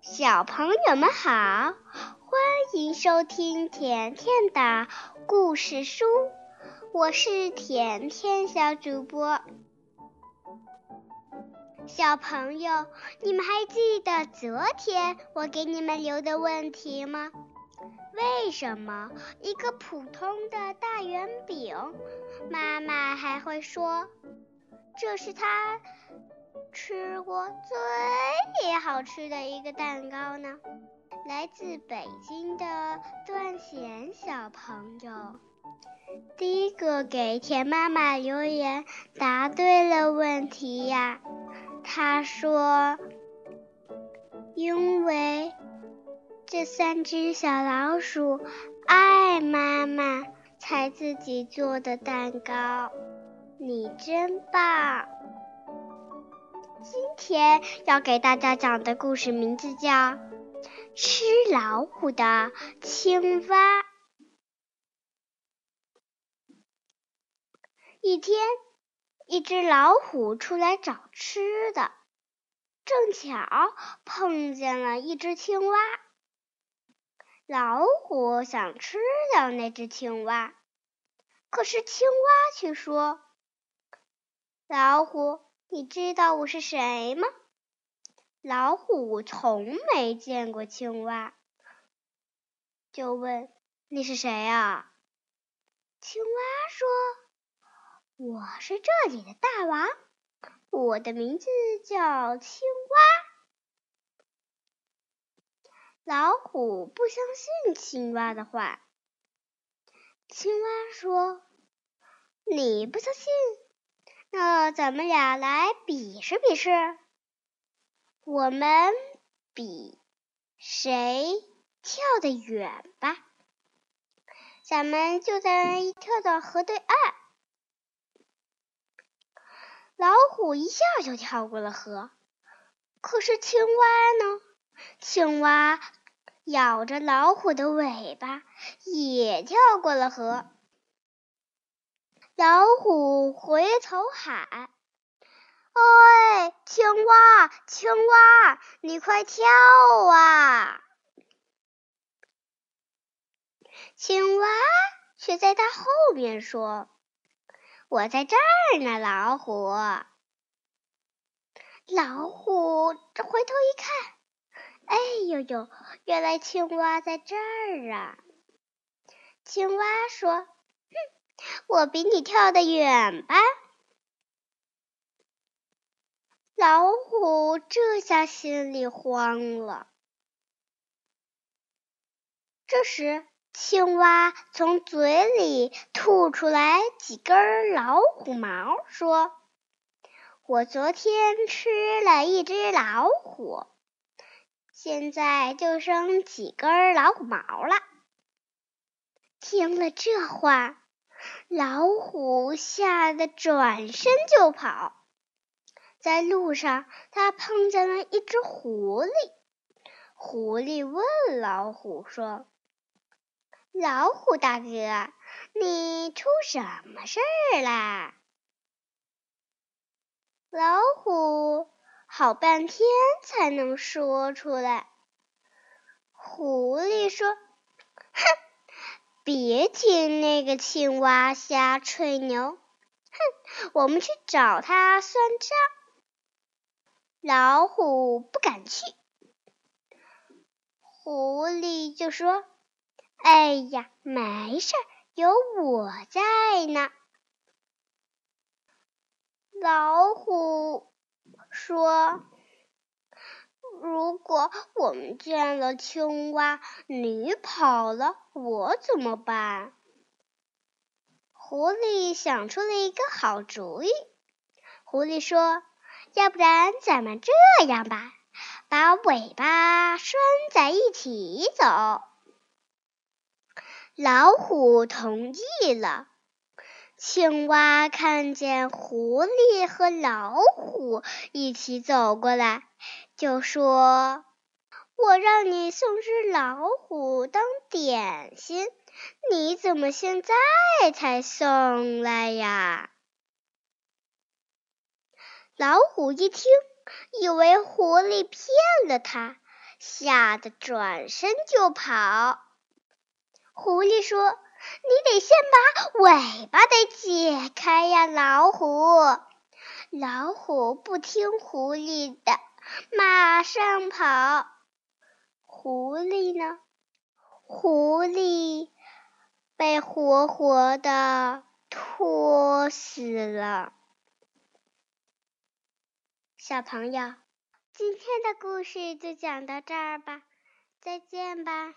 小朋友们好，欢迎收听甜甜的故事书，我是甜甜小主播。小朋友，你们还记得昨天我给你们留的问题吗？为什么一个普通的大圆饼，妈妈还会说这是他？吃过最好吃的一个蛋糕呢，来自北京的段贤小朋友，第一个给田妈妈留言答对了问题呀。他说：“因为这三只小老鼠爱妈妈，才自己做的蛋糕。”你真棒！今天要给大家讲的故事名字叫《吃老虎的青蛙》。一天，一只老虎出来找吃的，正巧碰见了一只青蛙。老虎想吃掉那只青蛙，可是青蛙却说：“老虎。”你知道我是谁吗？老虎从没见过青蛙，就问：“你是谁啊？”青蛙说：“我是这里的大王，我的名字叫青蛙。”老虎不相信青蛙的话。青蛙说：“你不相信？”那咱们俩来比试比试，我们比谁跳得远吧。咱们就在跳到河对岸。老虎一下就跳过了河，可是青蛙呢？青蛙咬着老虎的尾巴，也跳过了河。老虎回头喊：“喂，青蛙，青蛙，你快跳啊！”青蛙却在它后面说：“我在这儿呢，老虎。”老虎回头一看，哎呦呦，原来青蛙在这儿啊！青蛙说。我比你跳得远吧？老虎这下心里慌了。这时，青蛙从嘴里吐出来几根老虎毛，说：“我昨天吃了一只老虎，现在就剩几根老虎毛了。”听了这话。老虎吓得转身就跑，在路上，他碰见了一只狐狸。狐狸问老虎说：“老虎大哥，你出什么事儿啦？”老虎好半天才能说出来。狐狸说：“。”别听那个青蛙瞎吹牛，哼！我们去找他算账。老虎不敢去，狐狸就说：“哎呀，没事，有我在呢。”老虎说。如果我们见了青蛙，你跑了，我怎么办？狐狸想出了一个好主意。狐狸说：“要不然咱们这样吧，把尾巴拴在一起走。”老虎同意了。青蛙看见狐狸和老虎一起走过来。就说：“我让你送只老虎当点心，你怎么现在才送来呀？”老虎一听，以为狐狸骗了它，吓得转身就跑。狐狸说：“你得先把尾巴得解开呀，老虎。”老虎不听狐狸的，马上跑。狐狸呢？狐狸被活活的拖死了。小朋友，今天的故事就讲到这儿吧，再见吧。